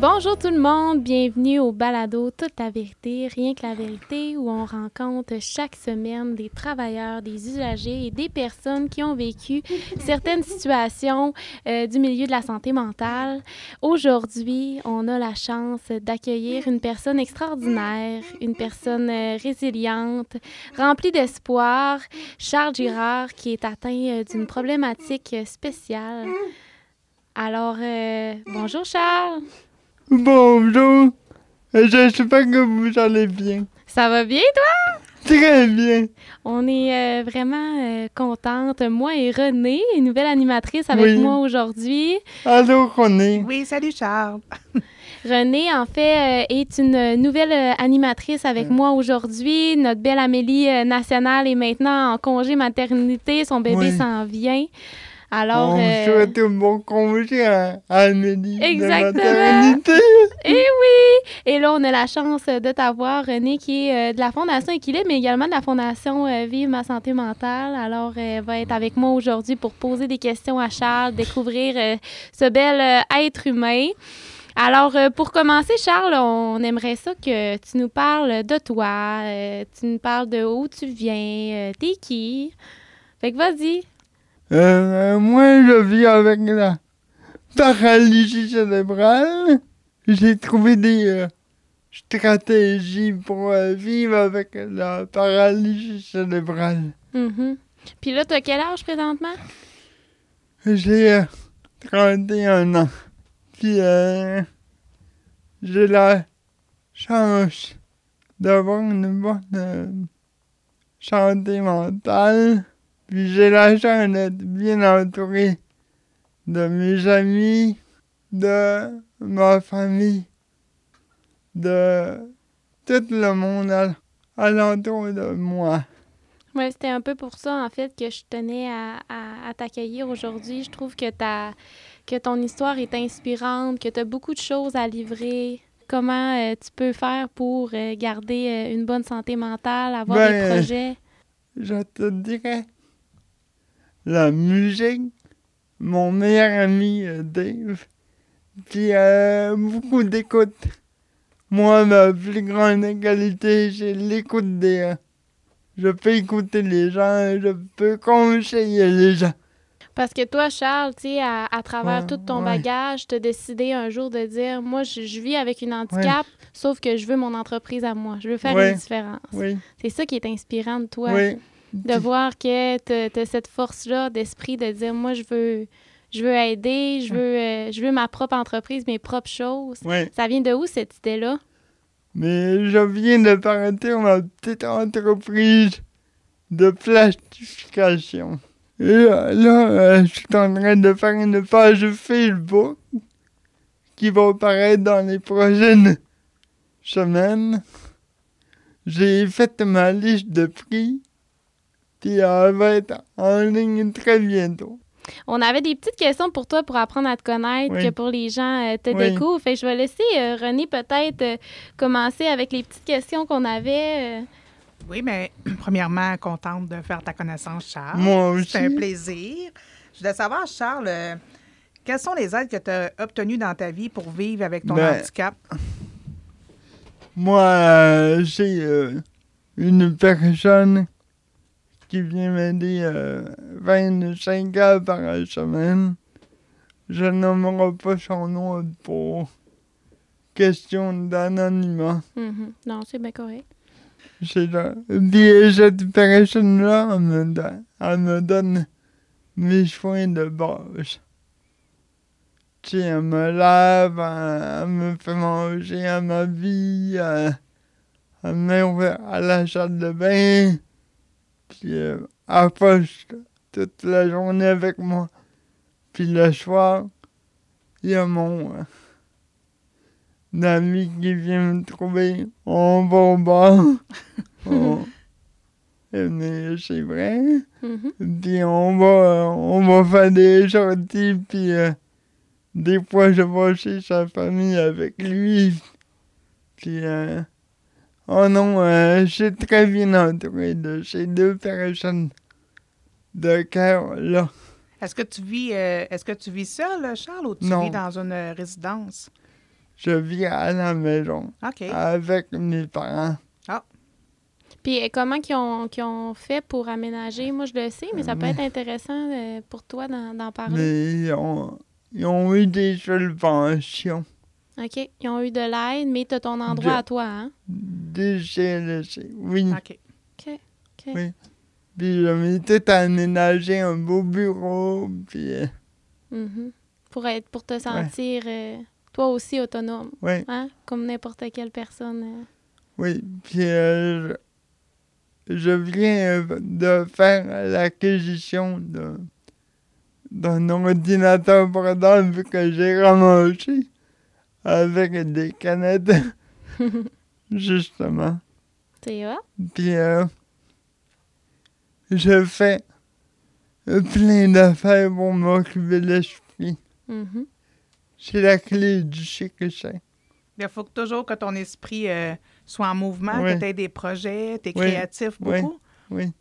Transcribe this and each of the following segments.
Bonjour tout le monde, bienvenue au balado Toute la vérité, rien que la vérité, où on rencontre chaque semaine des travailleurs, des usagers et des personnes qui ont vécu certaines situations euh, du milieu de la santé mentale. Aujourd'hui, on a la chance d'accueillir une personne extraordinaire, une personne euh, résiliente, remplie d'espoir, Charles Girard, qui est atteint euh, d'une problématique spéciale. Alors, bonjour Charles. Bonjour. J'espère que vous allez bien. Ça va bien, toi? Très bien. On est euh, vraiment euh, contente. Moi et Renée, une nouvelle animatrice avec Oui. moi aujourd'hui. Allô, René. Oui, salut Charles. Renée, en fait, euh, est une nouvelle euh, animatrice avec moi aujourd'hui. Notre belle Amélie euh, nationale est maintenant en congé maternité. Son bébé Oui. s'en vient. Alors, On euh, souhaite un bon congé à, à Amélie. Exactement. maternité. Eh oui! Et là, on a la chance de t'avoir, Renée, qui est euh, de la Fondation Équilibre, mais également de la Fondation euh, Vive ma santé mentale. Alors, euh, elle va être avec moi aujourd'hui pour poser des questions à Charles, découvrir euh, ce bel euh, être humain. Alors, euh, pour commencer, Charles, on aimerait ça que tu nous parles de toi, euh, tu nous parles de où tu viens, euh, t'es qui. Fait que vas-y. Euh, moi, je vis avec la paralysie cérébrale. J'ai trouvé des euh, stratégies pour euh, vivre avec la paralysie cérébrale. Mhm. Puis là, t'as quel âge présentement? J'ai euh, 31 ans. Puis euh, j'ai la chance d'avoir une bonne euh, santé mentale. Puis j'ai la chance d'être bien entouré de mes amis, de ma famille, de tout le monde al- alentour de moi. Oui, c'était un peu pour ça, en fait, que je tenais à, à- à t'accueillir aujourd'hui. Je trouve que, ta, que ton histoire est inspirante, que tu as beaucoup de choses à livrer. Comment euh, tu peux faire pour euh, garder euh, une bonne santé mentale, avoir des Ben, projets? Je te dirais la musique, mon meilleur ami euh, Dave, puis euh, beaucoup d'écoute. Moi, ma plus grande qualité, c'est l'écoute des gens. Je peux écouter les gens, je peux conseiller les gens. Parce que toi, Charles, tu sais, à, à travers Ouais, tout ton ouais. bagage, tu as décidé un jour de dire Moi, je, je vis avec une handicap, sauf que je veux mon entreprise à moi. Je veux faire une différence. Oui, C'est ça qui est inspirant de toi. De voir que tu as, cette force-là d'esprit de dire moi je veux je veux aider, je veux euh, je veux ma propre entreprise, mes propres choses. Ça vient de où cette idée-là? Mais je viens de partir ma petite entreprise de plastification. Et là, là, euh, je suis en train de faire une page Facebook qui va apparaître dans les prochaines semaines. J'ai fait ma liste de prix, puis elle va être en ligne très bientôt. On avait des petites questions pour toi pour apprendre à te connaître, Oui. que pour les gens euh, te Oui. découvrent. Fait que je vais laisser euh, René peut-être euh, commencer avec les petites questions qu'on avait. euh. Oui, mais premièrement, contente de faire ta connaissance, Charles. Moi aussi. C'est un plaisir. Je voulais savoir, Charles, euh, quelles sont les aides que tu as obtenues dans ta vie pour vivre avec ton Ben, handicap? Moi, euh, j'ai euh, une personne qui vient m'aider euh, 25 heures par semaine. Je nommerai pas son nom pour question d'anonymat. Mhm. Non, c'est bien correct. C'est là. Puis cette personne-là, elle me, donne- elle me donne mes soins de base. Tu sais, elle me lave, elle, elle me fait manger, elle m'habille, elle, elle me met à la salle de bain. Puis euh, passe toute la journée avec moi. Puis le soir, il y a mon euh, ami qui vient me trouver. On va au bar. On- Mais c'est vrai. Mhm. Puis on va, on va faire des sorties, puis euh, des fois je vais chez sa famille avec lui. Puis, euh, oh non, euh, je suis très bien entouré de ces deux personnes de cœur là. Est-ce que tu vis euh, est-ce que tu vis seul, Charles, ou tu Non. vis dans une euh, résidence? je vis à la maison OK. avec mes parents. Puis euh, comment qu'ils ont, ont fait pour aménager? Moi, je le sais, mais ça peut être intéressant euh, pour toi d'en, d'en parler. Mais ils ont, ils ont eu des subventions, OK. Ils ont eu de l'aide, mais tu as ton endroit à toi, hein? des CLSC, oui. OK. OK. Oui. Puis je m'étais aménagé un beau bureau, puis euh, Mhm. Pour, être, pour te sentir, euh, toi aussi, autonome, oui, hein? Comme n'importe quelle personne. euh. oui. Puis euh, je, je viens de faire l'acquisition de- d'un ordinateur portable que j'ai ramassé avec des canettes, justement. C'est hot. Puis euh, je fais plein d'affaires pour m'occuper de l'esprit. Mhm. C'est la clé du succès. Il faut que toujours que ton esprit euh, soit en mouvement, Oui. que tu aies des projets, tu es Oui. créatif beaucoup. Oui. Oui.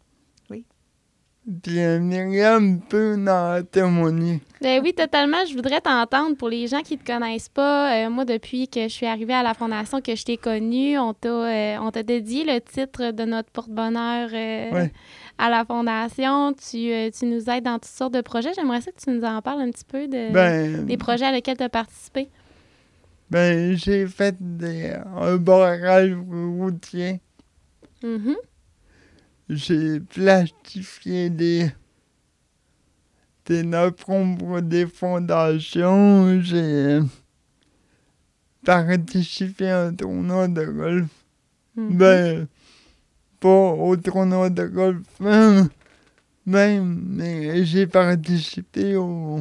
Puis euh, Myriam peut en témoigner. Ben oui, totalement. Je voudrais t'entendre. Pour les gens qui ne te connaissent pas, euh, moi, depuis que je suis arrivée à la Fondation, que je t'ai connue, on t'a euh, on t'a dédié le titre de notre porte-bonheur euh, Ouais. à la Fondation. Tu, tu nous aides dans toutes sortes de projets. J'aimerais ça que tu nous en parles un petit peu de, Ben, des projets à lesquels tu as participé. ben j'ai fait des, un barrage routier. Mhm. J'ai plastifié des, des pour des fondations. J'ai participé à un tournoi de golf. Mhm. Ben, pas au tournoi de golf même, même mais j'ai participé au,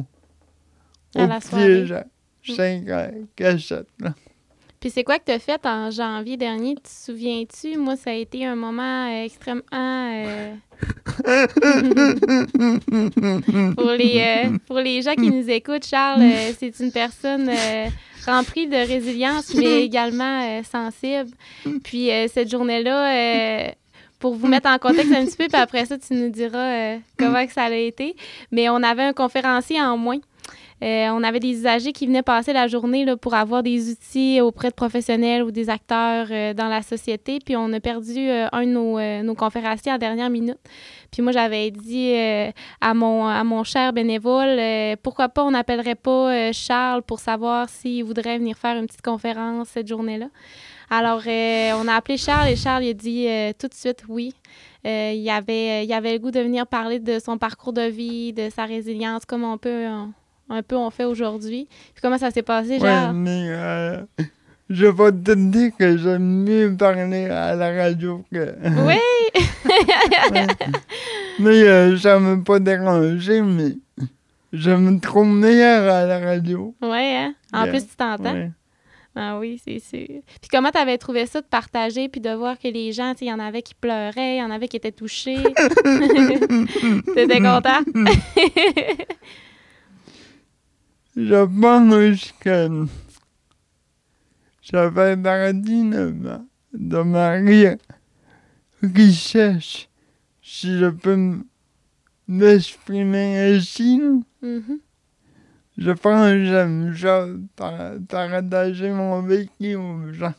À au la piège à 5 cachettes. là. Puis c'est quoi que tu as fait en janvier dernier? Tu te souviens-tu? Moi, ça a été un moment euh, extrêmement... euh, pour, les, euh, pour les gens qui nous écoutent, Charles, c'est une personne remplie de résilience, mais également sensible. Puis cette journée-là, pour vous mettre en contexte un petit peu, puis après ça, tu nous diras comment que ça a été. Mais on avait un conférencier en moins. Euh, on avait des usagers qui venaient passer la journée là, pour avoir des outils auprès de professionnels ou des acteurs euh, dans la société. Puis on a perdu euh, un de nos, nos conférenciers en dernière minute. Puis moi, j'avais dit à, mon, à mon cher bénévole, pourquoi pas on n'appellerait pas Charles pour savoir s'il voudrait venir faire une petite conférence cette journée-là. Alors, on a appelé Charles et Charles il a dit tout de suite oui. Il, avait, il avait le goût de venir parler de son parcours de vie, de sa résilience, comme on peut, un peu on fait aujourd'hui. Puis comment ça s'est passé, Ouais, genre? mais euh, je vais te dire que j'aime mieux parler à la radio que. Oui! Mais euh, ça m'a pas dérangé, mais je me trouve meilleur à la radio. Ouais, hein? En plus, tu t'entends? Ouais. Ah oui, c'est sûr. Puis comment t'avais trouvé ça de partager puis de voir que les gens, tu sais, il y en avait qui pleuraient, il y en avait qui étaient touchés? T'étais content? Je pense que ça fait partie de ma, de ma richesse, si je peux m'exprimer ainsi. Mhm. Je pense que j'aime ça, par- partager mon vécu aux gens.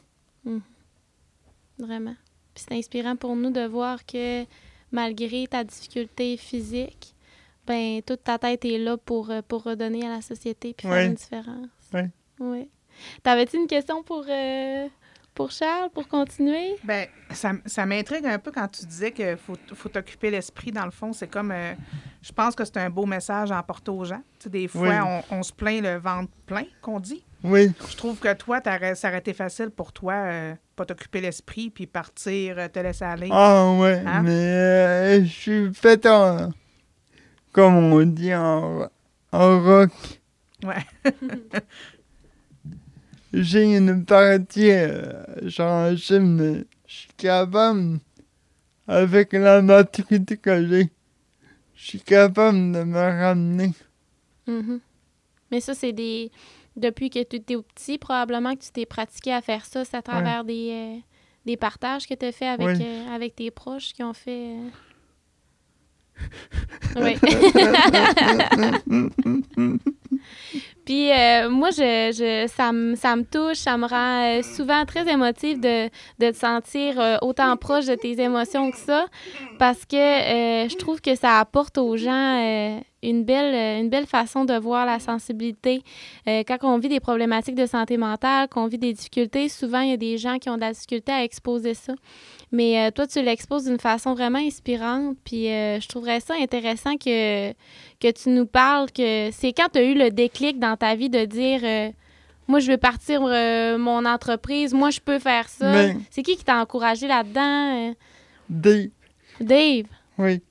Vraiment. Puis c'est inspirant pour nous de voir que malgré ta difficulté physique, ben toute ta tête est là pour, euh, pour redonner à la société puis faire une différence. Ouais. Oui. T'avais-tu une question pour, euh, pour Charles, pour continuer? Ben, ça, ça m'intrigue un peu quand tu disais qu'il faut, faut t'occuper l'esprit, dans le fond. C'est comme, euh, je pense que c'est un beau message à emporter aux gens. Tu sais, des fois, Oui. on, on se plaint le ventre plein, qu'on dit. Oui, Je trouve que toi, ça aurait été facile pour toi, euh, pas t'occuper l'esprit, puis partir, te laisser aller. ah ouais, Hein? mais euh, je suis fait en, comme on dit en, en rock. Ouais. J'ai une partie euh, sensible, mais je suis capable, avec la maturité que j'ai, je suis capable de me ramener. Mhm. Mais ça, c'est des. Depuis que tu étais petit, probablement que tu t'es pratiqué à faire ça. C'est à travers des, euh, des partages que tu as fait avec, euh, avec tes proches qui ont fait. Euh, Oui. Puis euh, moi, je, je, ça, me, ça me touche, ça me rend euh, souvent très émotive de, de te sentir euh, autant proche de tes émotions que ça, parce que je trouve que ça apporte aux gens une, belle, une belle façon de voir la sensibilité. Quand on vit des problématiques de santé mentale, qu'on vit des difficultés, souvent il y a des gens qui ont de la difficulté à exposer ça. Mais toi, tu l'exposes d'une façon vraiment inspirante. Puis je trouverais ça intéressant que, que tu nous parles que c'est quand tu as eu le déclic dans ta vie de dire euh, Moi, je veux partir euh, mon entreprise, moi, je peux faire ça. Mais- C'est qui qui t'a encouragé là-dedans? euh? Dave, Dave? oui.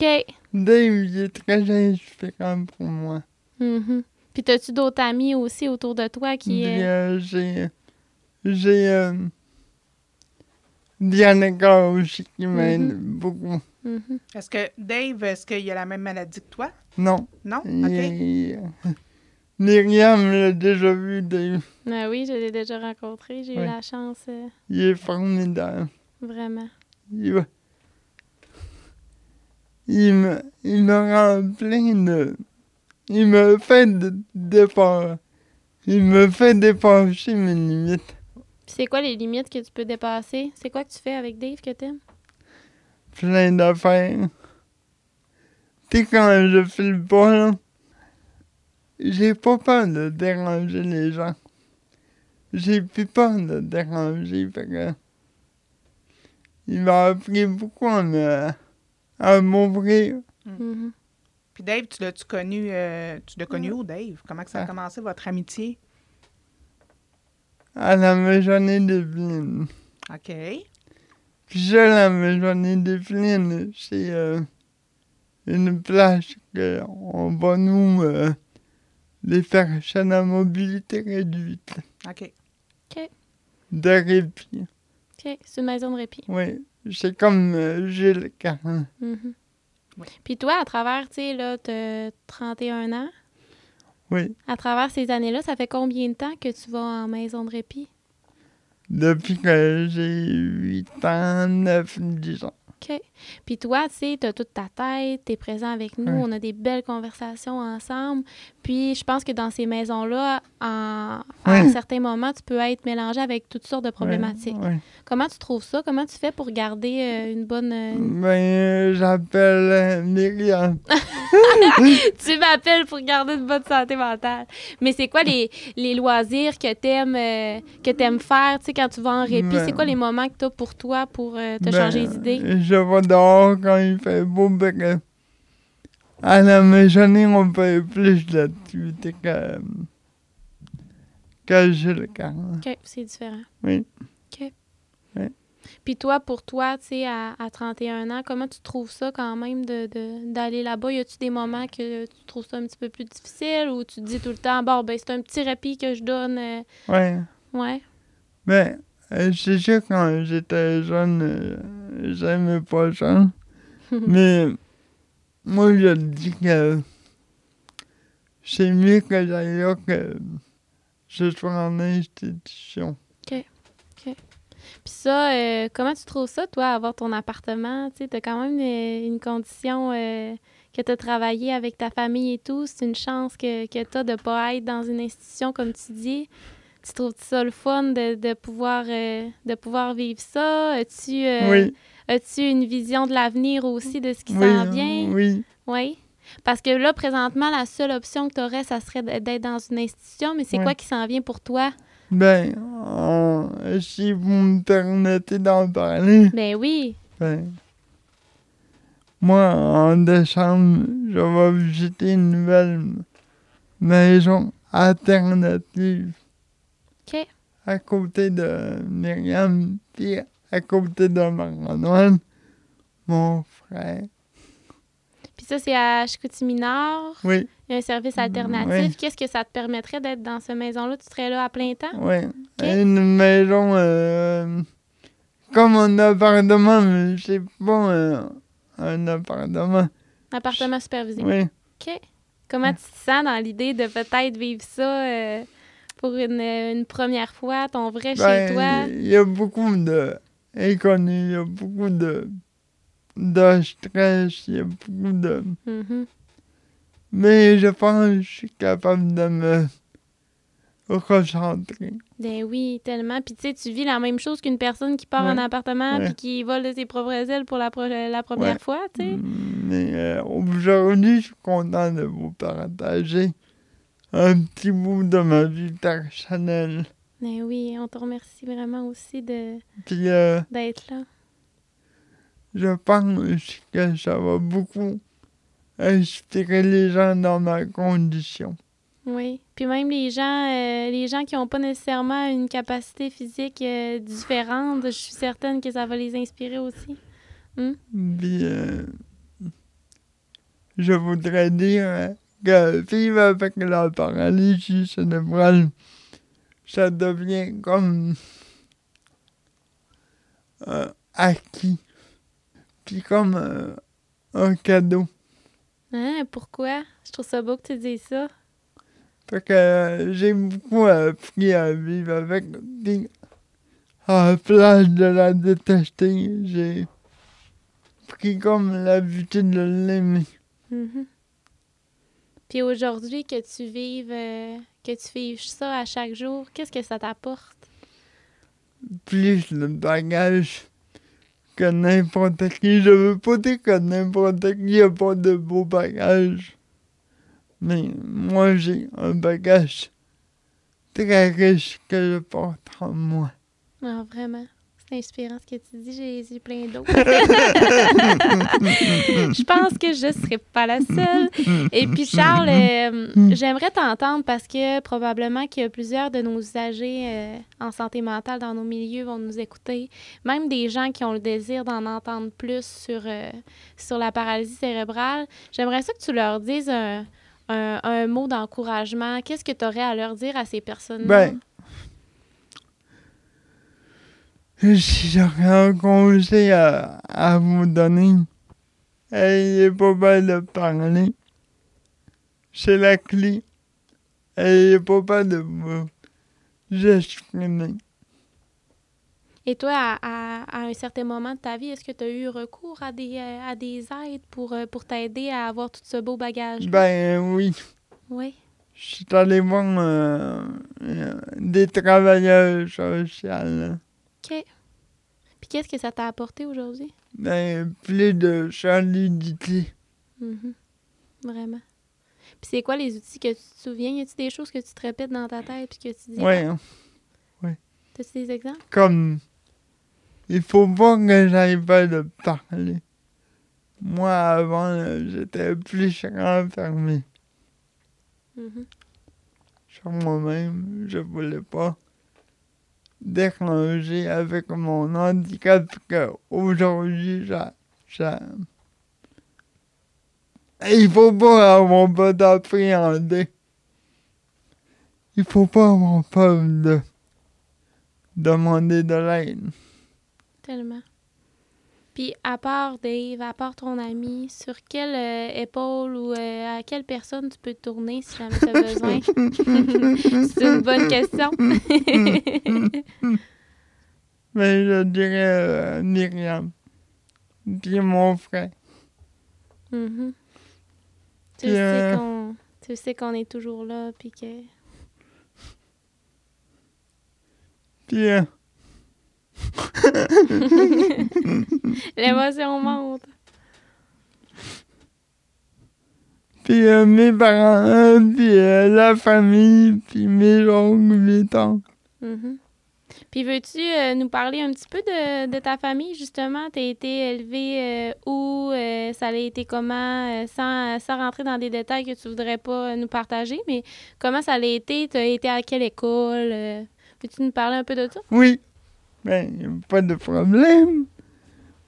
OK. Dave, il est très inspirant pour moi. Mhm. Puis, as-tu d'autres amis aussi autour de toi qui. Euh, j'ai. J'ai. Diana aussi qui m'aide Mhm. beaucoup. Mhm. Est-ce que Dave, est-ce qu'il a la même maladie que toi? Non. Non? OK. Myriam l'a déjà vu, Dave. Ah oui, je l'ai déjà rencontré. J'ai eu la chance, euh, Il est formidable. vraiment. Il, va- il me, il me rend plein de. Il me fait de, dépasser. Il me fait dépasser mes limites. Puis c'est quoi les limites que tu peux dépasser? C'est quoi que tu fais avec Dave que t'aimes? Plein d'affaires. Tu sais, quand je file pas, là, j'ai pas peur de déranger les gens. J'ai plus peur de déranger. Fait que, il m'a appris beaucoup à me- à m'ouvrir. Mhm. Puis Dave, tu l'as-tu connu, euh, tu l'as connu où, Dave? Comment que ça a Ah. commencé, votre amitié? à la maisonnée de Vline. OK. Puis je la maisonnée de Vline, c'est euh, une plage que on va nous euh, les personnes à mobilité réduite OK. de répit. OK, c'est une maison de répit. Oui, c'est comme euh, Gilles Caron. Mhm. Oui. Puis toi, à travers, tu sais, là, t'as 31 ans, Oui, à travers ces années-là, ça fait combien de temps que tu vas en maison de répit? Depuis que j'ai 8 ans, 9, 10 ans. OK. Puis toi, tu sais, t'as toute ta tête, t'es présent avec nous, Ouais. on a des belles conversations ensemble. Puis je pense que dans ces maisons-là, en- à Ouais. certains moments, tu peux être mélangé avec toutes sortes de problématiques. Ouais. Comment tu trouves ça? Comment tu fais pour garder euh, une bonne... euh, Ben, euh, j'appelle Myriam. tu m'appelles pour garder une bonne santé mentale. Mais c'est quoi les, les loisirs que t'aimes euh, que t'aimes faire, tu sais, quand tu vas en répit? Ben- C'est quoi les moments que t'as pour toi pour euh, te Ben, changer les idées? Je vais dehors quand il fait beau, parce que à la maisonnée, on fait plus d'activités que, que Gilles Caron. OK, c'est différent. Oui. OK. Ouais. Puis toi, pour toi, tu sais, à, à 31 ans, comment tu trouves ça quand même de, de- d'aller là-bas? Y a-tu des moments que tu trouves ça un petit peu plus difficile ou tu te dis tout le temps, bon, ben, c'est un petit répit que je donne? euh, Ouais. ouais. Ben, euh, c'est sûr, quand j'étais jeune, euh, j'aimais pas ça. Mais moi, je dis que c'est mieux que j'aille là que je sois en institution. Puis ça, euh, comment tu trouves ça, toi, avoir ton appartement? Tu t'as quand même euh, une condition euh, que t'as travaillé avec ta famille et tout. C'est une chance que, que t'as de pas être dans une institution, comme tu dis. Tu trouves ça le fun de, de pouvoir, euh, de pouvoir vivre ça? As-tu oui, as-tu une vision de l'avenir aussi de ce qui oui, s'en vient? oui. Oui. Parce que là, présentement, la seule option que tu aurais, ça serait d'être dans une institution. Mais c'est quoi qui s'en vient pour toi? Ben, en- si vous me permettez d'en parler, Ben oui. ben, moi, en décembre, je vais visiter une nouvelle maison alternative OK. à côté de Myriam, puis à côté de Marie-Antoine, mon frère. Puis ça, c'est à Chicoutimi-Nord. Oui, un service alternatif. Oui. Qu'est-ce que ça te permettrait d'être dans cette maison-là? Tu serais là à plein temps? oui. Une maison euh, comme un appartement, mais c'est pas un, un appartement. Appartement supervisé. Oui. OK. Comment tu te sens dans l'idée de peut-être vivre ça euh, pour une, une première fois, ton vrai chez Ben, toi? Il y a beaucoup de inconnus, il y a beaucoup de, de stress, il y a beaucoup de... Mhm. Mais je pense que je suis capable de me recentré. Ben oui, tellement. Puis tu sais, tu vis la même chose qu'une personne qui part Ouais. en appartement puis qui vole de ses propres ailes pour la, pro- la première Ouais. fois, tu sais. Mais euh, aujourd'hui, je suis content de vous partager un petit bout de ma vie personnelle. Ben oui, on te remercie vraiment aussi de euh, d'être là. je pense que ça va beaucoup inspirer les gens dans ma condition. Oui. Puis même les gens, euh, les gens qui n'ont pas nécessairement une capacité physique euh, différente, je suis certaine que ça va les inspirer aussi. Puis euh, je voudrais dire euh, que vivre avec la paralysie cérébrale, ça devient comme acquis. Puis comme un cadeau. Hein? Pourquoi? Je trouve ça beau que tu dises ça. Fait que euh, j'ai beaucoup appris à vivre avec. Puis à la place de la détester, j'ai pris comme l'habitude de l'aimer. Mhm. Puis aujourd'hui, que tu vives euh, que tu vives ça à chaque jour, qu'est-ce que ça t'apporte? plus de bagages que n'importe qui. Je veux pas dire que n'importe qui n'a pas de beaux bagages. Mais moi, j'ai un bagage très riche que je porte en moi. Ah, vraiment? C'est inspirant ce que tu dis. J'ai plein d'autres. je pense que je ne serai pas la seule. Et puis, Charles, euh, j'aimerais t'entendre parce que probablement que plusieurs de nos usagers euh, en santé mentale dans nos milieux vont nous écouter. Même des gens qui ont le désir d'en entendre plus sur, euh, sur la paralysie cérébrale. J'aimerais ça que tu leur dises un, un- un mot d'encouragement. Qu'est-ce que tu aurais à leur dire à ces personnes-là? Ben, si j'aurais un conseil à, à vous donner, ayez pas peur de parler. C'est la clé. Ayez pas peur de vous exprimer. Et toi, à, à- à un certain moment de ta vie, est-ce que tu as eu recours à des, euh, à des aides pour, euh, pour t'aider à avoir tout ce beau bagage? Ben oui. Oui. Je suis allé voir euh, des travailleurs sociaux. OK. Puis qu'est-ce que ça t'a apporté aujourd'hui? Ben, plus de solidité. Mhm. Vraiment. Puis c'est quoi les outils que tu te souviens? Y a-tu des choses que tu te répètes dans ta tête puis que tu dis? Ouais, hein. T'as-tu des exemples? comme. Il faut pas que j'aille pas de parler. Moi, avant, j'étais plus renfermé Mhm. sur moi-même. Je voulais pas déranger avec mon handicap que aujourd'hui, ça, ça... Il faut pas avoir peur d'appréhender. Il faut pas avoir peur de demander de l'aide. Tellement. Puis à part Dave, à part ton ami, sur quelle euh, épaule ou euh, à quelle personne tu peux te tourner si jamais tu as besoin? C'est une bonne question. Mais je dirais euh, Myriam. Puis mon frère. Mhm. Tu Puis, sais euh, qu'on tu sais qu'on est toujours là puis que Puis euh, l'émotion monte. Puis euh, mes parents, euh, puis euh, la famille, puis mes oncles, mes tantes. Puis veux-tu euh, nous parler un petit peu de, de ta famille, justement? Tu as été élevé euh, où? euh, ça a été comment? sans, sans rentrer dans des détails que tu voudrais pas nous partager, mais comment ça a été? Tu as été à quelle école? Peux-tu nous parler un peu de ça? Oui. Ben, pas de problème.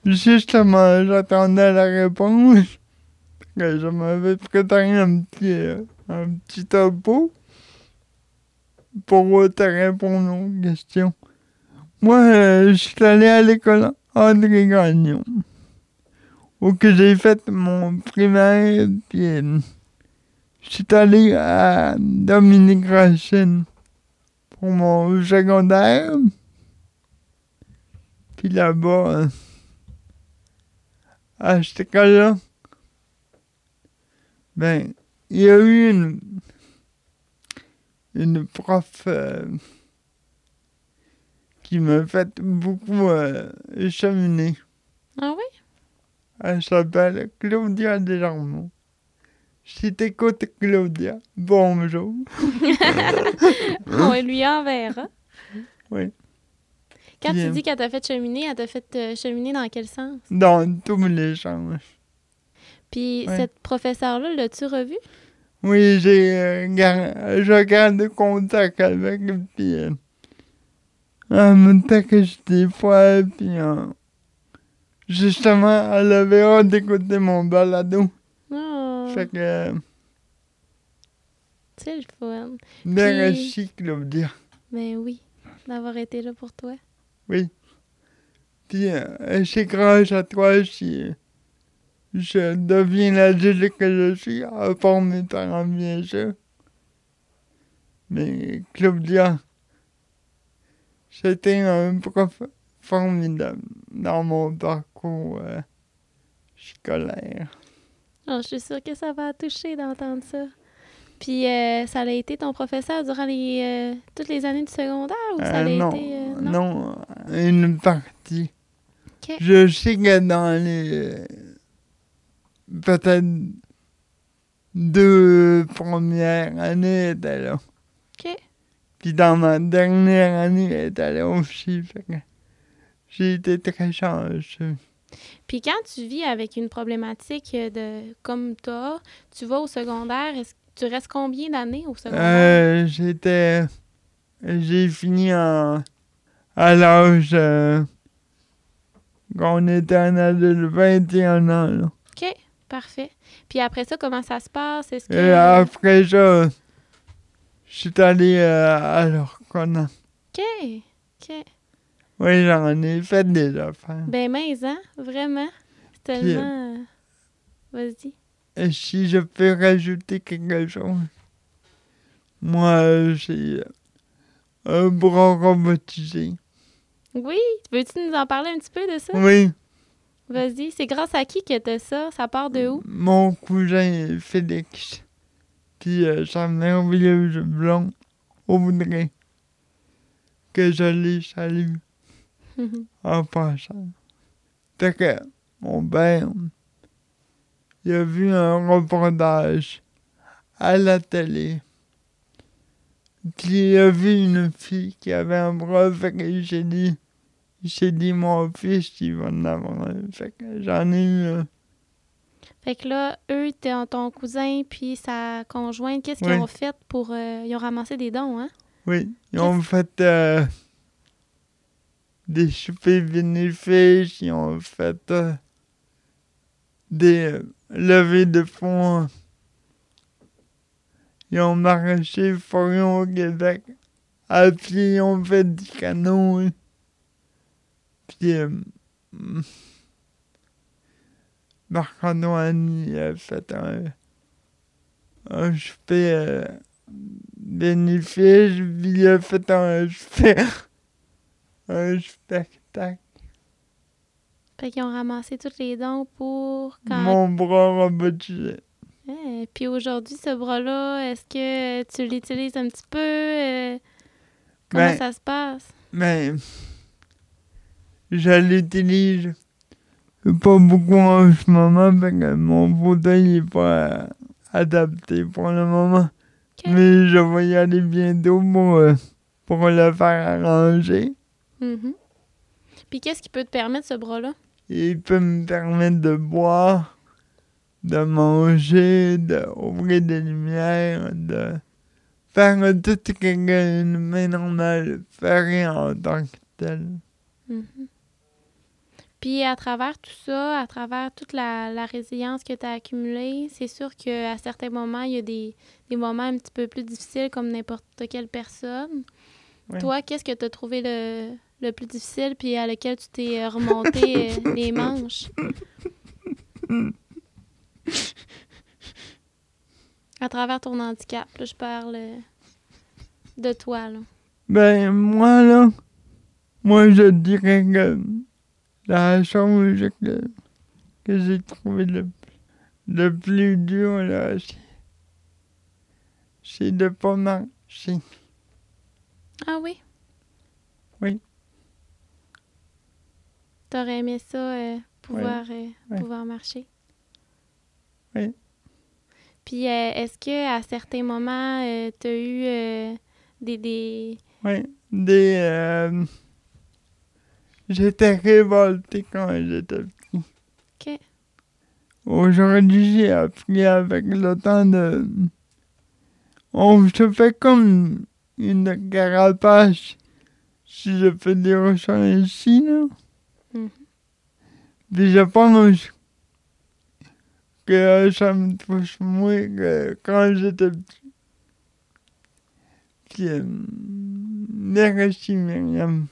Justement, j'attendais la réponse. Que je m'avais préparé un petit, euh, un petit topo pour te répondre aux questions. Moi, euh, je suis allé à l'école André Gagnon, où que j'ai fait mon primaire, puis je suis allé à Dominique Racine pour mon secondaire. Là-bas, à cette école-là, ben, il y a eu une. une prof euh, qui me fait beaucoup euh, cheminer. Ah oui? Elle s'appelle Claudia Delarmont. Si t'écoutes Claudia, bonjour. On lui enverra. Oui. Quand tu dis qu'elle t'a fait cheminer, elle t'a fait euh, cheminer dans quel sens? Dans tous les sens. Puis Ouais. cette professeure-là, l'as-tu revue? Oui, j'ai euh, gar- je garde contact avec, puis euh, elle me texte des fois, puis euh, justement, elle avait hâte d'écouter mon balado. Oh, Fait que, euh, c'est le fun. merci Claudia. Ben oui, d'avoir été là pour toi. Oui. Puis euh, c'est grâce à toi si je deviens l'adulte que je suis, à part mes parents, bien sûr. Mais Claudia, c'était un prof formidable dans mon parcours euh, scolaire. Oh, je suis sûre que ça va toucher d'entendre ça. Puis euh, ça a été ton professeur durant les, euh, toutes les années du secondaire ou ça a Euh, non, été... non, une partie. Je sais que dans les peut-être deux premières années, elle était là. OK. Puis dans ma dernière année, elle était là aussi. J'ai été très chanceux. Puis quand tu vis avec une problématique de comme toi, tu vas au secondaire, est-ce tu restes combien d'années au secondaire? Euh, j'étais. J'ai fini en, à l'âge. euh, quand on était en adulte, 21 ans. Là. OK, parfait. Puis après ça, comment ça se passe? Est-ce que... Et après ça, je suis allé euh, à l'Orconan. OK, OK. Oui, j'en ai fait des affaires. Ben mince, hein? Vraiment? C'est tellement... euh, Vas-y. Et si je peux rajouter quelque chose, moi, j'ai un bras robotisé. Oui, veux-tu nous en parler un petit peu de ça? Oui, Vas-y. C'est grâce à qui que t'as ça? Ça part de où? mon cousin Félix, puis euh, sa merveilleuse blonde, Audrey, que je les salue en passant. Fait que mon père, il a vu un reportage à la télé. Puis il a vu une fille qui avait un il s'est dit, s'est dit, mon fils, il va en avoir. Fait que j'en ai eu un. Fait que là, eux, ton cousin puis sa conjointe, qu'est-ce qu'ils ont fait pour... euh, ils ont ramassé des dons, hein? Oui, ils ont fait euh, des soupers bénéfices, ils ont fait euh, des levées de fonds. Ils ont marché Forion au Québec. À pied, ils ont fait du canot. Puis, euh, mm, Marc-Antoine, il a fait un, un souper euh, bénéfice, puis il a fait un, un spectacle. Fait qu'ils ont ramassé tous les dons pour quand... Mon bras robotisé. Eh, puis aujourd'hui, ce bras-là, est-ce que tu l'utilises un petit peu? euh, comment Ben, ça se passe? Mais je l'utilise pas beaucoup en ce moment parce que mon fauteuil n'est pas euh, adapté pour le moment. Mais je vais y aller bientôt pour, euh, pour le faire arranger. Mhm. Puis qu'est-ce qui peut te permettre ce bras-là? Il peut me permettre de boire, de manger, d'ouvrir des lumières, de faire tout ce qu'une humain normale ferait en tant que tel. Mhm. Puis à travers tout ça, à travers toute la, la résilience que tu as accumulée, c'est sûr qu'à certains moments, il y a des, des moments un petit peu plus difficiles comme n'importe quelle personne. Toi, qu'est-ce que tu as trouvé le, le plus difficile puis à lequel tu t'es remonté euh, les manches? À travers ton handicap, là, je parle euh, de toi, là. Ben, moi, là, moi, je dirais que la chose que, que j'ai trouvé le, le plus dur, là, c'est- de pas marcher. Ah oui? Oui. T'aurais aimé ça, euh, pouvoir, euh, Oui. pouvoir marcher? Oui. Puis euh, est-ce que à certains moments, euh, t'as eu des, des... Oui, des. J'étais révolté quand j'étais petit. Ok. Aujourd'hui, j'ai appris avec le temps de. On se fait comme une carapace si je fais des recherches ici, là. Mhm. Puis je pense que ça me touche moins que quand j'étais petit. Puis, euh, merci Myriam.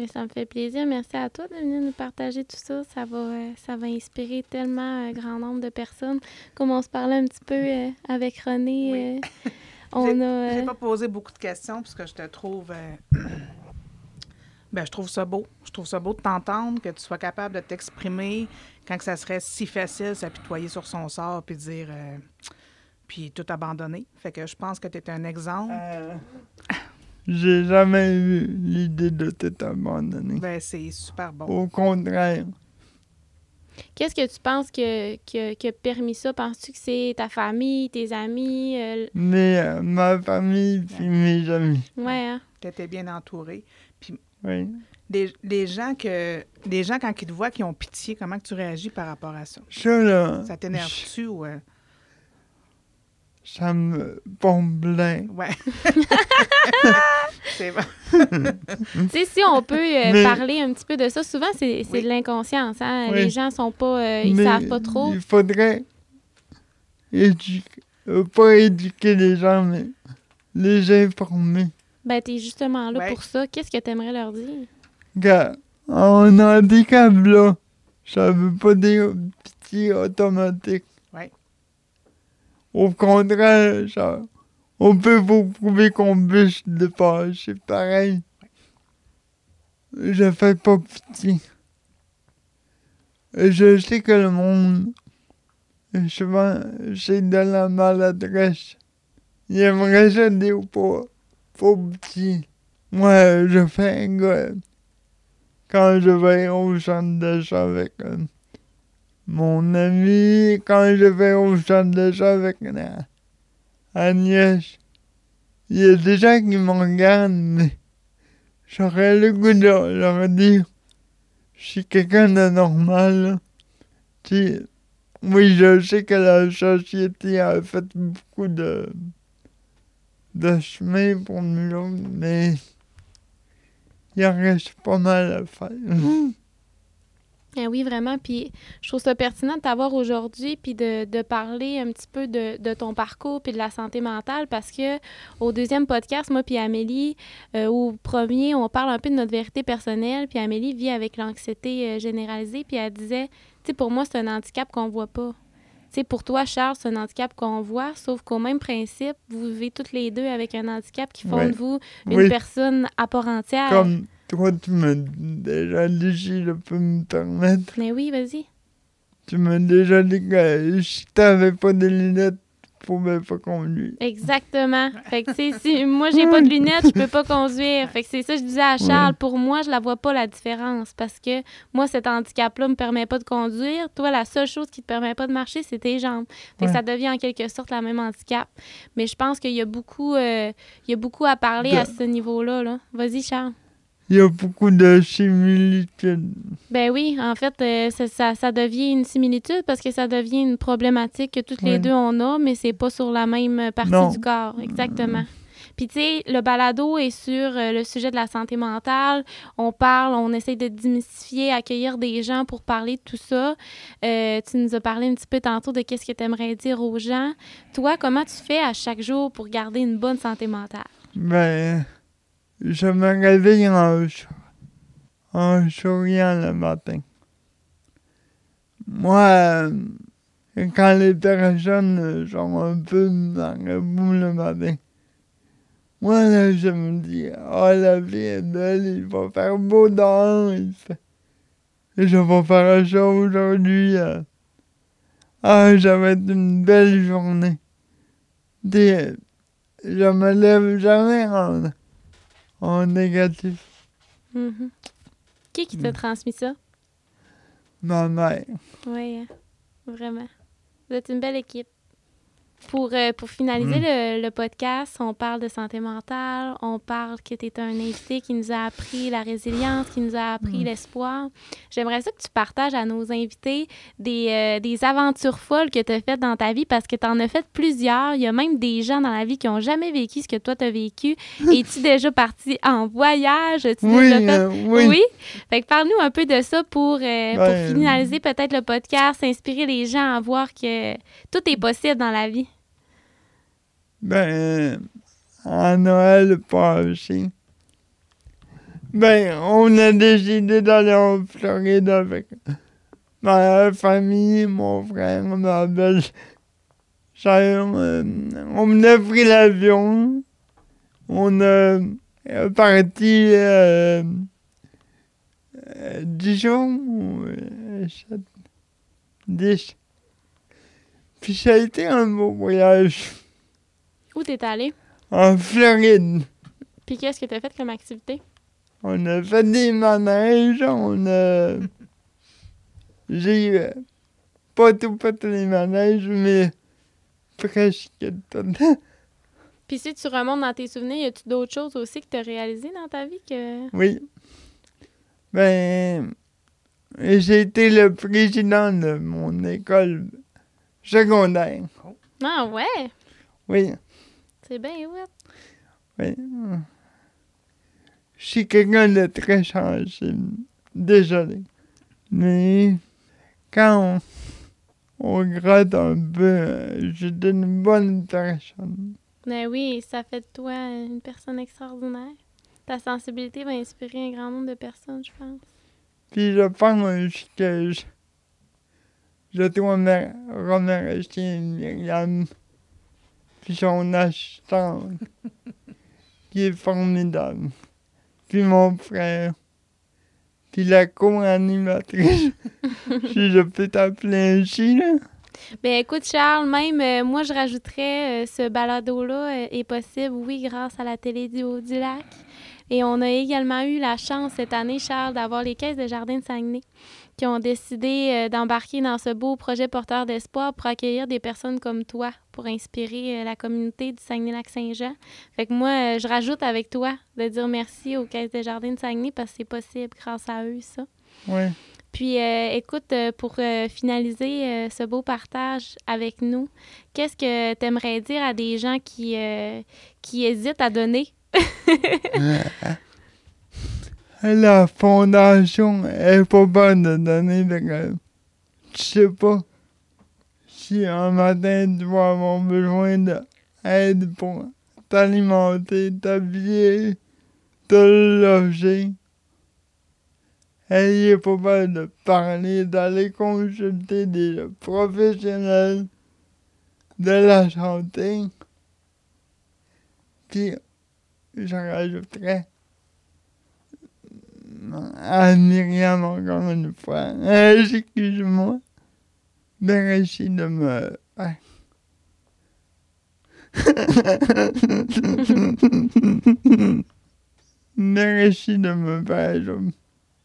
Mais ça me fait plaisir. Merci à toi de venir nous partager tout ça. Ça va, euh, ça va inspirer tellement un grand nombre de personnes. Comme on se parlait un petit peu euh, avec René, Oui. euh, on a... J'ai pas posé beaucoup de questions parce que je te trouve. euh, ben, je trouve ça beau. Je trouve ça beau de t'entendre, que tu sois capable de t'exprimer quand que ça serait si facile s'apitoyer sur son sort puis dire. euh, puis tout abandonner. Fait que je pense que tu es un exemple. J'ai jamais eu l'idée de tout abandonner. Ben, c'est super bon. Au contraire, Qu'est-ce que tu penses que, que, qui a permis ça? Penses-tu que c'est ta famille, tes amis? euh, mais euh, ma famille puis mes amis. Ouais, hein? Tu étais bien entouré. Oui. Des, des gens que. Des gens, quand ils te voient, qui ont pitié, comment que tu réagis par rapport à ça? Ça, là, Ça t'énerve-tu ou. euh, ça me pompe plein. Ouais. c'est bon. Tu sais, si on peut euh, Mais- parler un petit peu de ça, souvent, c'est c'est Oui. de l'inconscience. Hein? Oui. Les gens sont pas... euh, ils Mais savent pas trop. Il faudrait éduquer, euh, pas éduquer les gens, mais les informer. Ben, t'es justement là Ouais. pour ça. Qu'est-ce que t'aimerais leur dire? Car un handicap, là, ça veut pas dire pitié automatique. Au contraire, on peut vous prouver qu'on puisse le faire. C'est pareil. Je fais pas pitié. Je sais que le monde, souvent, c'est de la maladresse. Il aimerait se dire pas, pas pitié. Moi, je fais un gars quand je vais au centre avec euh, mon ami, quand je vais au centre d'achat avec Agnès, il y a des gens qui me regardent, mais j'aurais le goût de leur dire, je suis quelqu'un de normal. Tu oui, je sais que la société a fait beaucoup de, de chemin pour nous mais il reste pas mal à faire. Ah oui, vraiment. Puis je trouve ça pertinent de t'avoir aujourd'hui puis de, de parler un petit peu de, de ton parcours puis de la santé mentale parce que au deuxième podcast, moi puis Amélie, euh, au premier, on parle un peu de notre vérité personnelle puis Amélie vit avec l'anxiété euh, généralisée puis elle disait, tu sais, pour moi, c'est un handicap qu'on voit pas. Tu sais, pour toi, Charles, c'est un handicap qu'on voit, sauf qu'au même principe, vous vivez toutes les deux avec un handicap qui font de vous une Oui. personne à part entière. Comme toi, tu m'as déjà dit, si je peux me permettre, Mais oui, vas-y. tu m'as déjà dit que si t'avais pas de lunettes, tu pouvais pas conduire. Exactement. Fait que, tu sais, si moi, j'ai pas de lunettes, je peux pas conduire. Fait que c'est ça que je disais à Charles. Pour moi, je la vois pas la différence parce que moi, cet handicap-là me permet pas de conduire. Toi, la seule chose qui te permet pas de marcher, c'est tes jambes. Fait que ça devient en quelque sorte la même handicap. Mais je pense qu'il y a beaucoup, euh, il y a beaucoup à parler De- à ce niveau-là. Là. Vas-y, Charles. Il y a beaucoup de similitudes. Ben oui, en fait, euh, ça, ça, devient une similitude parce que ça devient une problématique que toutes les deux on a, mais c'est pas sur la même partie Non. du corps. Exactement. Puis tu sais, le balado est sur euh, le sujet de la santé mentale. On parle, on essaie de démystifier, accueillir des gens pour parler de tout ça. Euh, tu nous as parlé un petit peu tantôt de qu'est-ce que tu aimerais dire aux gens. Toi, comment tu fais à chaque jour pour garder une bonne santé mentale? Ben, je me réveille en, en souriant le matin. Moi, euh, quand les personnes sont un peu marabouts le matin, moi, là, je me dis, oh, la vie est belle, il va faire beau dehors, il fait... Et je vais faire ça aujourd'hui. euh. Ah, ça va être une belle journée. Des, je me lève jamais en, en négatif. Mhm. Qui qui t'a Mm. transmis ça? Ma mère. Oui, hein. vraiment. Vous êtes une belle équipe. Pour, euh, pour finaliser Mm. le, le podcast, on parle de santé mentale, on parle que tu es un invité qui nous a appris la résilience, qui nous a appris Mm. l'espoir. J'aimerais ça que tu partages à nos invités des, euh, des aventures folles que tu as faites dans ta vie parce que tu en as fait plusieurs. Il y a même des gens dans la vie qui n'ont jamais vécu ce que toi tu as vécu. Es-tu déjà parti en voyage? As-tu Oui, déjà fait? euh, oui. oui? Fait que parle-nous un peu de ça pour, pour finaliser peut-être le podcast, inspirer les gens à voir que tout est possible dans la vie. Ben, à Noël passé, ben, on a décidé d'aller en Floride avec ma famille, mon frère, ma belle sœur. euh, On a pris l'avion. On a euh, parti euh, euh, Dijon, euh, sept- dix. Puis ça a été un beau voyage Où t'es allé? en Floride. Puis qu'est-ce que t'as fait comme activité? On a fait des manèges, on a... J'ai euh, pas tout fait les manèges, mais presque tout. Puis si tu remontes dans tes souvenirs, y a-tu d'autres choses aussi que t'as réalisées dans ta vie que... Oui. Ben, j'ai été le président de mon école secondaire. Ah ouais! Oui, C'est bien ouais. oui. Je suis quelqu'un de très sensible. Désolé. Mais quand on, on gratte un peu, j'étais une bonne personne. Ben oui, ça fait de toi une personne extraordinaire. Ta sensibilité va inspirer un grand nombre de personnes, je pense. Puis je pense que je, je dois me remercier Myriam son assistante qui est formidable. Puis mon frère. Puis la co-animatrice, si je peux t'appeler ainsi, là. Ben écoute, Charles, même euh, moi, je rajouterais euh, ce balado-là euh, est possible, oui, grâce à la télé du Haut-du-Lac. Et on a également eu la chance cette année, Charles, d'avoir les caisses de Jardin de Saguenay qui ont décidé euh, d'embarquer dans ce beau projet porteur d'espoir pour accueillir des personnes comme toi, pour inspirer euh, la communauté du Saguenay-Lac-Saint-Jean. Fait que moi, euh, je rajoute avec toi de dire merci aux caisses de Jardin de Saguenay parce que c'est possible grâce à eux, ça. Ouais. Puis, euh, écoute, pour euh, finaliser euh, ce beau partage avec nous, qu'est-ce que tu aimerais dire à des gens qui, qui hésitent à donner? La fondation est pas de donner de rêve. Tu sais pas si un matin tu vas avoir besoin d'aide pour t'alimenter, t'habiller, te loger. Ayez pas peur de parler, d'aller consulter des professionnels de la santé. Puis, je rajouterais à Myriam encore une fois. Excuse-moi. Merci de me. Merci de me faire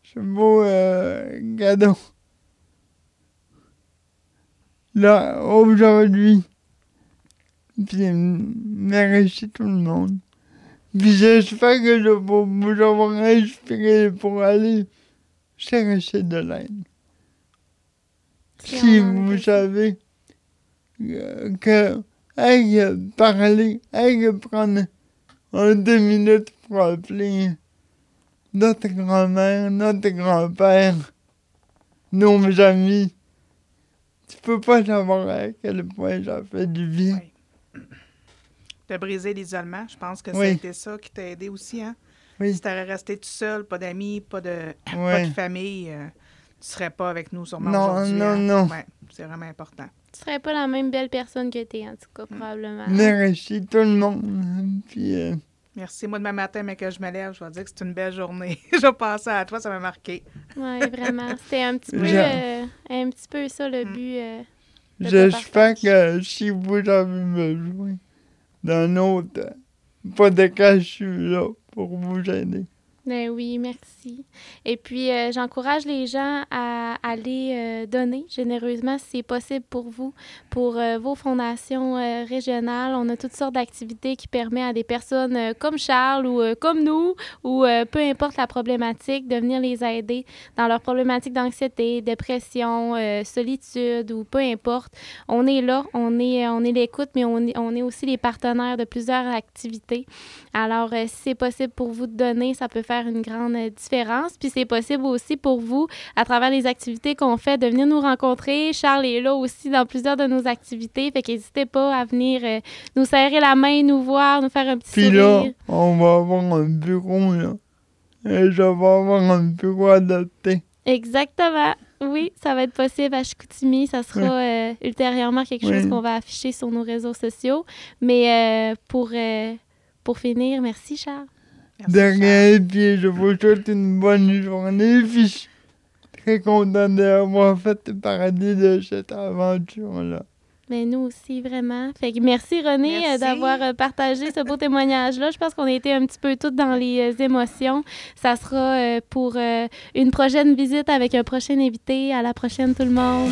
ce, beau euh, cadeau. Là, aujourd'hui. Merci tout le monde. Puis j'espère que je vais vous avoir inspiré pour aller chercher de l'aide. Si en vous savez euh, que aille parler, aille prendre un deux minutes pour appeler notre grand-mère, notre grand-père, nos amis. Tu peux pas savoir à quel point ça fait du bien. Oui. De briser l'isolement, je pense que ça a Oui. été ça qui t'a aidé aussi. Hein? Oui. Si t'aurais resté tout seul, pas d'amis, pas de, pas de famille, euh, tu serais pas avec nous sûrement Non, aujourd'hui. non, hein? non. Ouais, c'est vraiment important. Tu serais pas la même belle personne que t'es, en tout cas, probablement. Merci tout le monde. Puis, euh, Merci. Moi, demain matin, mais que je me lève, je vais dire que c'est une belle journée. je vais penser à toi, ça m'a marqué. Oui, vraiment. C'était un petit peu, Je- euh, un petit peu ça le Mm. but. euh, J'espère que si vous avez besoin d'un autre podcast, je suis là pour vous aider. Ben oui, merci. Et puis, euh, j'encourage les gens à aller euh, donner généreusement si c'est possible pour vous, pour euh, vos fondations régionales. On a toutes sortes d'activités qui permettent à des personnes comme Charles ou comme nous, ou peu importe la problématique, de venir les aider dans leurs problématiques d'anxiété, dépression, solitude ou peu importe. On est là, on est, on est l'écoute, mais on est, on est aussi les partenaires de plusieurs activités. Alors, si c'est possible pour vous de donner, ça peut faire une grande différence. Puis c'est possible aussi pour vous, à travers les activités qu'on fait, de venir nous rencontrer. Charles est là aussi dans plusieurs de nos activités. Fait qu'hésitez pas à venir euh, nous serrer la main, nous voir, nous faire un petit Puis sourire. là, on va avoir un bureau, là. Et je vais avoir un bureau adapté. Exactement. Oui, ça va être possible à Chicoutimi. Ça sera euh, ultérieurement quelque chose qu'on va afficher sur nos réseaux sociaux. Mais euh, pour, pour finir, merci Charles. Merci, De Charles. rien, puis je vous souhaite une bonne journée, puis je suis très content d'avoir fait partie de cette aventure-là. Mais nous aussi, vraiment. Fait que merci René euh, d'avoir euh, partagé ce beau témoignage-là. Je pense qu'on a été un petit peu toutes dans les euh, émotions. Ça sera euh, pour euh, une prochaine visite avec un prochain invité. À la prochaine tout le monde.